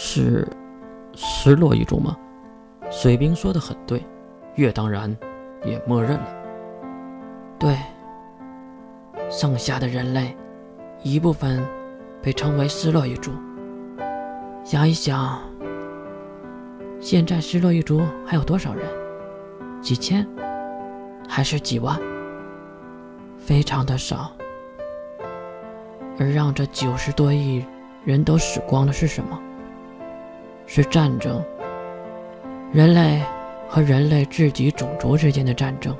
是失落一族吗？水兵说的很对，月当然也默认了。对，剩下的人类一部分被称为失落一族。想一想，现在失落一族还有多少人？几千，还是几万？非常的少。而让这九十多亿人都死光的是什么？是战争。人类和人类自己种族之间的战争。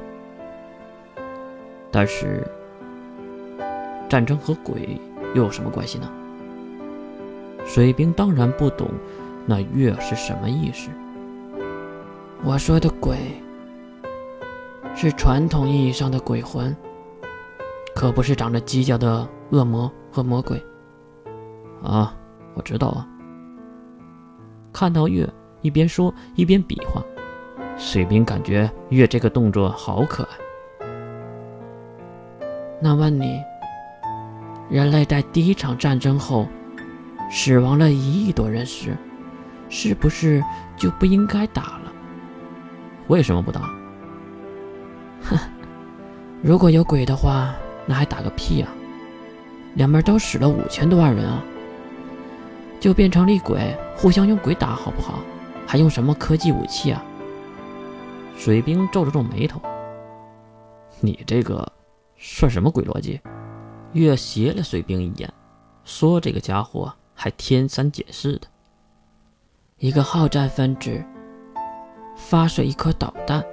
但是，战争和鬼又有什么关系呢？水兵当然不懂那月是什么意思。我说的鬼，是传统意义上的鬼魂，可不是长着犄角的恶魔和魔鬼。啊，我知道啊。看到月。一边说一边比划，水兵感觉月这个动作好可爱。那问你，人类在第一场战争后死亡了一亿多人时，是不是就不应该打了？为什么不打？哼，如果有鬼的话，那还打个屁啊！两边都死了五千多万人啊，就变成厉鬼，互相用鬼打好不好？还用什么科技武器啊？水兵皱了皱眉头：“你这个算什么鬼逻辑？”月斜了水兵一眼，说：“这个家伙还添三解四的。一个好战分子发射一颗导弹，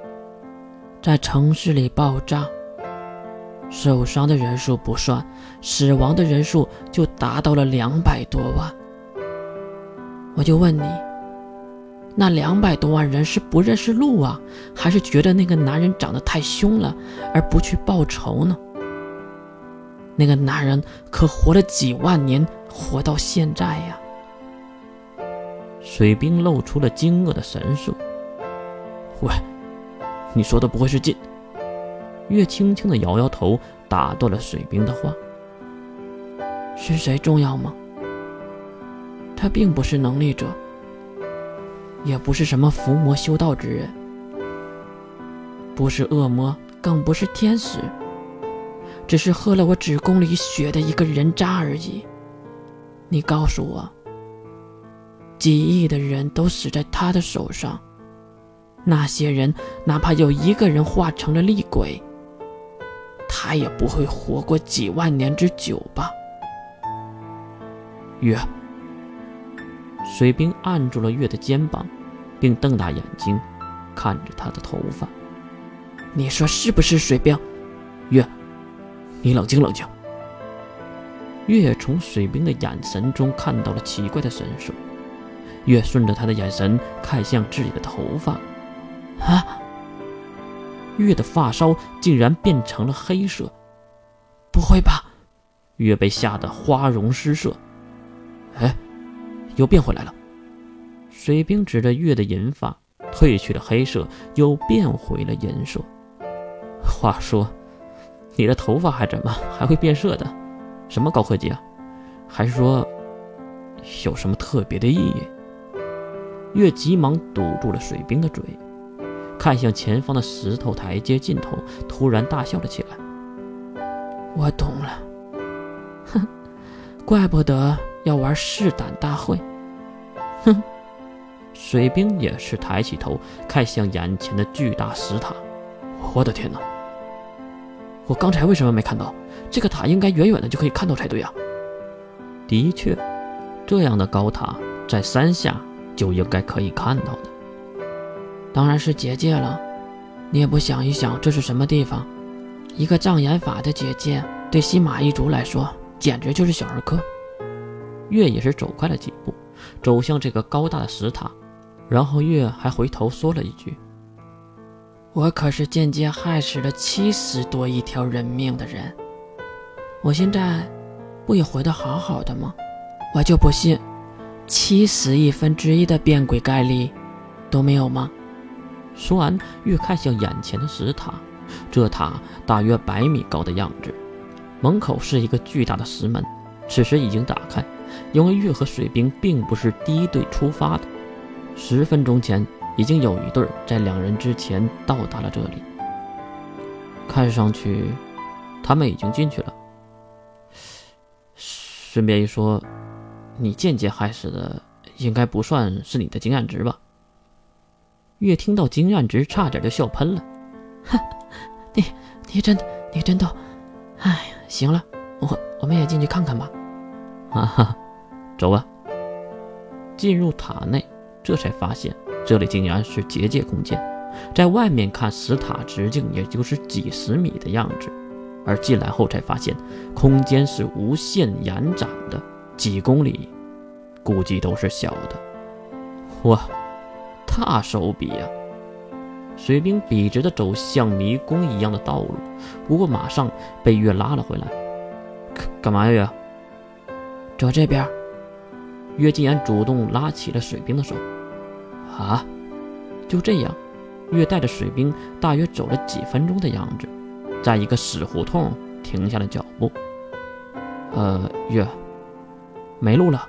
在城市里爆炸，受伤的人数不算，死亡的人数就达到了两百多万。我就问你。”那两百多万人是不认识路啊，还是觉得那个男人长得太凶了而不去报仇呢？那个男人可活了几万年，活到现在呀！水兵露出了惊愕的神色。喂，你说的不会是进？月轻轻的摇摇头，打断了水兵的话。是谁重要吗？他并不是能力者。也不是什么伏魔修道之人，不是恶魔，更不是天使，只是喝了我子宫里血的一个人渣而已。你告诉我，几亿的人都死在他的手上，那些人哪怕有一个人化成了厉鬼，他也不会活过几万年之久吧？月。水兵按住了月的肩膀，并瞪大眼睛看着他的头发。你说是不是水兵？月，你冷静冷静。月从水兵的眼神中看到了奇怪的神色。月顺着他的眼神看向自己的头发，啊！月的发梢竟然变成了黑色。不会吧？月被吓得花容失色。又变回来了。水兵指着月的银发，褪去了黑色，又变回了银色。话说，你的头发还怎么还会变色的？什么高科技啊？还是说，有什么特别的意义？月急忙堵住了水兵的嘴，看向前方的石头台阶尽头，突然大笑了起来。我懂了，哼，怪不得。要玩试胆大会，哼！水兵也是抬起头看向眼前的巨大石塔。我的天哪！我刚才为什么没看到？这个塔应该远远的就可以看到才对啊！的确，这样的高塔在山下就应该可以看到的。当然是结界了。你也不想一想这是什么地方？一个障眼法的结界，对西马一族来说简直就是小儿科。月也是走快了几步，走向这个高大的石塔，然后月还回头说了一句：“我可是间接害死了七十多亿条人命的人，我现在不也活得好好的吗？我就不信，七十亿分之一的变鬼概率都没有吗？”说完，月看向眼前的石塔，这塔大约百米高的样子，门口是一个巨大的石门，此时已经打开。因为月和水兵并不是第一队出发的，十分钟前已经有一队在两人之前到达了这里。看上去，他们已经进去了。顺便一说，你间接害死的，应该不算是你的经验值吧？月听到经验值，差点就笑喷了。哼，你你真你真逗。哎呀，行了，我我们也进去看看吧。哈哈。走啊！进入塔内，这才发现这里竟然是结界空间。在外面看，石塔直径也就是几十米的样子，而进来后才发现，空间是无限延展的，几公里，估计都是小的。哇，大手笔呀！水兵笔直的走向迷宫一样的道路，不过马上被月拉了回来。干干嘛呀，走这边。月竟然主动拉起了水兵的手，啊！就这样，月带着水兵大约走了几分钟的样子，在一个死胡同停下了脚步。呃，月，没路了。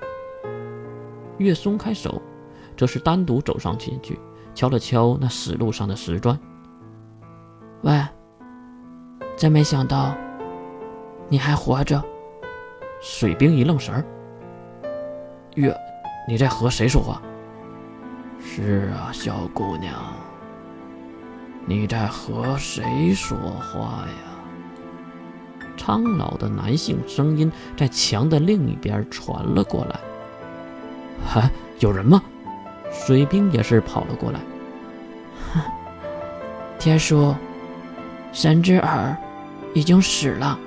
月松开手，则是单独走上前去，敲了敲那死路上的石砖。喂，真没想到你还活着。水兵一愣神儿。月，你在和谁说话？是啊，小姑娘，你在和谁说话呀？苍老的男性声音在墙的另一边传了过来。啊，有人吗？水兵也是跑了过来。哼，天叔，神之耳已经死了。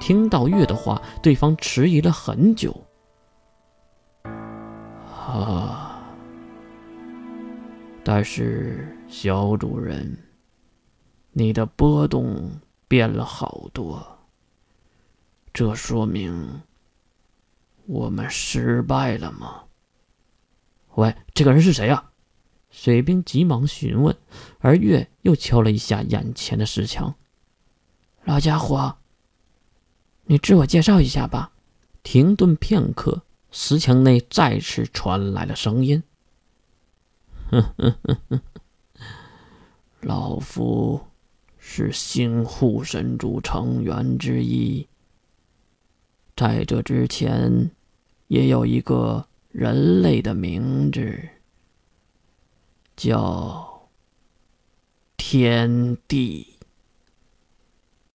听到月的话，对方迟疑了很久。但是小主人，你的波动变了好多，这说明我们失败了吗？喂，这个人是谁啊？水兵急忙询问，而月又敲了一下眼前的石墙。老家伙，你自我介绍一下吧。停顿片刻。石墙内再次传来了声音：“，老夫是星护神主成员之一，在这之前也有一个人类的名字，叫天地。”